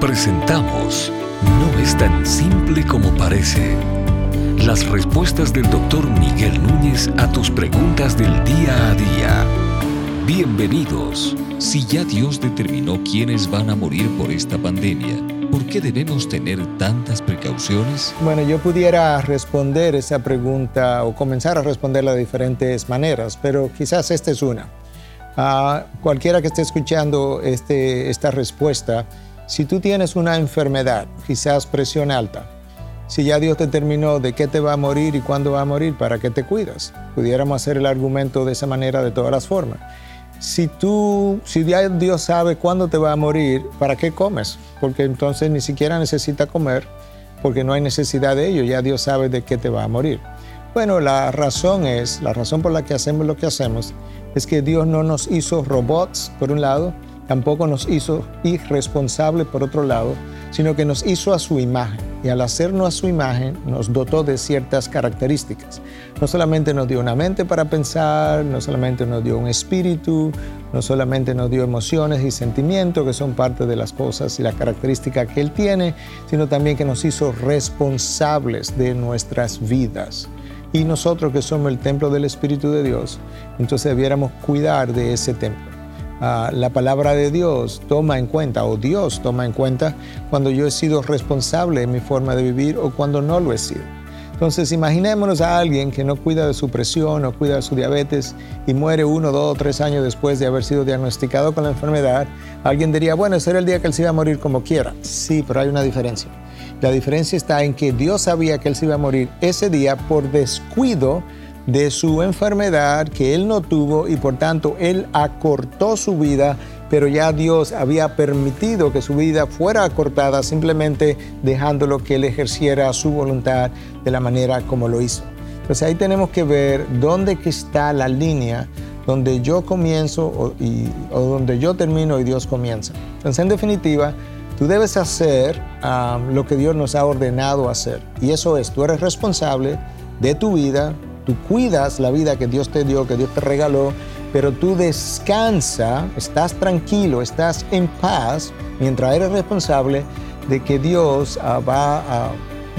Presentamos No es tan simple como parece. Las respuestas del doctor Miguel Núñez a tus preguntas del día a día. Bienvenidos. Si ya Dios determinó quiénes van a morir por esta pandemia, ¿por qué debemos tener tantas precauciones? Bueno, yo pudiera responder esa pregunta o comenzar a responderla de diferentes maneras, pero quizás esta es una. A cualquiera que esté escuchando este, esta respuesta, si tú tienes una enfermedad, quizás presión alta, si ya Dios determinó de qué te va a morir y cuándo va a morir, ¿para qué te cuidas? Pudiéramos hacer el argumento de esa manera de todas las formas. Si tú, si ya Dios sabe cuándo te va a morir, ¿para qué comes? Porque entonces ni siquiera necesita comer, porque no hay necesidad de ello, ya Dios sabe de qué te va a morir. Bueno, la razón es, la razón por la que hacemos lo que hacemos, es que Dios no nos hizo robots, por un lado, tampoco nos hizo irresponsables, por otro lado, sino que nos hizo a su imagen. Y al hacernos a su imagen, nos dotó de ciertas características. No solamente nos dio una mente para pensar, no solamente nos dio un espíritu, no solamente nos dio emociones y sentimientos, que son parte de las cosas y las características que Él tiene, sino también que nos hizo responsables de nuestras vidas y nosotros que somos el templo del Espíritu de Dios, entonces debiéramos cuidar de ese templo. Ah, la palabra de Dios toma en cuenta, o Dios toma en cuenta, cuando yo he sido responsable de mi forma de vivir o cuando no lo he sido. Entonces, imaginémonos a alguien que no cuida de su presión o cuida de su diabetes y muere uno, dos o tres años después de haber sido diagnosticado con la enfermedad. Alguien diría, bueno, ese era el día que él se iba a morir como quiera. Sí, pero hay una diferencia. La diferencia está en que Dios sabía que él se iba a morir ese día por descuido de su enfermedad que él no tuvo y por tanto él acortó su vida, pero ya Dios había permitido que su vida fuera acortada simplemente dejándolo que él ejerciera su voluntad de la manera como lo hizo. Entonces ahí tenemos que ver dónde está la línea donde yo comienzo o, o donde yo termino y Dios comienza. Entonces en definitiva, Tú debes hacer lo que Dios nos ha ordenado hacer. Y eso es, tú eres responsable de tu vida, tú cuidas la vida que Dios te dio, que Dios te regaló, pero tú descansa, estás tranquilo, estás en paz mientras eres responsable de que Dios ah, va a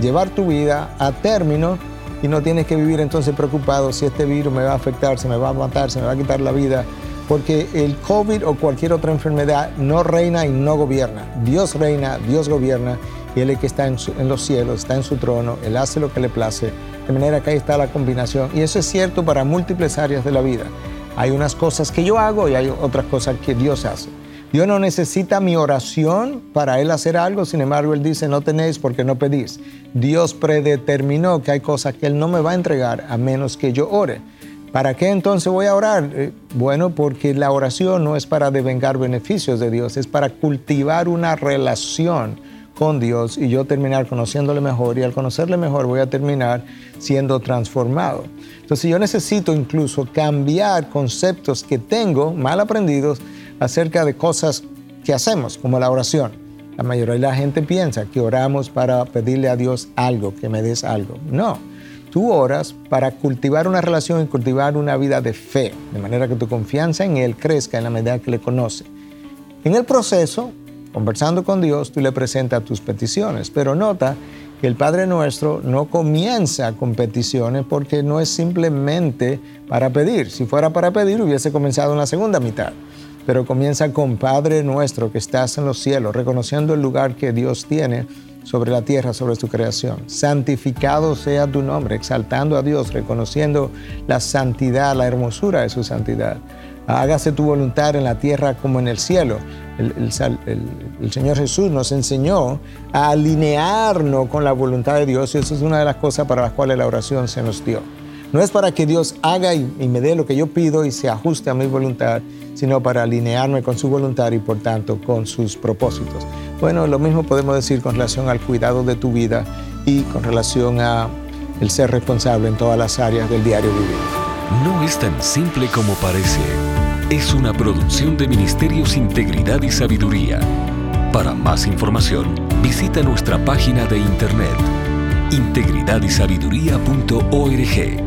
llevar tu vida a término y no tienes que vivir entonces preocupado si este virus me va a afectar, se me va a matar, se me va a quitar la vida porque el COVID o cualquier otra enfermedad no reina y no gobierna. Dios reina, Dios gobierna y Él es que está en, los cielos, está en su trono, Él hace lo que le place. De manera que ahí está la combinación. Y eso es cierto para múltiples áreas de la vida. Hay unas cosas que yo hago y hay otras cosas que Dios hace. Dios no necesita mi oración para Él hacer algo, sin embargo Él dice, no tenéis porque no pedís. Dios predeterminó que hay cosas que Él no me va a entregar a menos que yo ore. ¿Para qué entonces voy a orar? Eh, bueno, porque la oración no es para devengar beneficios de Dios, es para cultivar una relación con Dios y yo terminar conociéndole mejor y al conocerle mejor voy a terminar siendo transformado. Entonces yo necesito incluso cambiar conceptos que tengo mal aprendidos acerca de cosas que hacemos, como la oración. La mayoría de la gente piensa que oramos para pedirle a Dios algo, que me des algo. No tú oras para cultivar una relación y cultivar una vida de fe, de manera que tu confianza en Él crezca en la medida que le conoce. En el proceso, conversando con Dios, tú le presentas tus peticiones, pero nota que el Padre Nuestro no comienza con peticiones porque no es simplemente para pedir. Si fuera para pedir, hubiese comenzado en la segunda mitad. Pero comienza con Padre Nuestro que estás en los cielos, reconociendo el lugar que Dios tiene sobre la tierra, sobre su creación. Santificado sea tu nombre, exaltando a Dios, reconociendo la santidad, la hermosura de su santidad. Hágase tu voluntad en la tierra como en el cielo. El, Señor Jesús nos enseñó a alinearnos con la voluntad de Dios y eso es una de las cosas para las cuales la oración se nos dio. No es para que Dios haga y, me dé lo que yo pido y se ajuste a mi voluntad, sino para alinearme con su voluntad y por tanto con sus propósitos. Bueno, lo mismo podemos decir con relación al cuidado de tu vida y con relación a el ser responsable en todas las áreas del diario vivir. No es tan simple como parece. Es una producción de Ministerios Integridad y Sabiduría. Para más información, visita nuestra página de internet integridadysabiduría.org.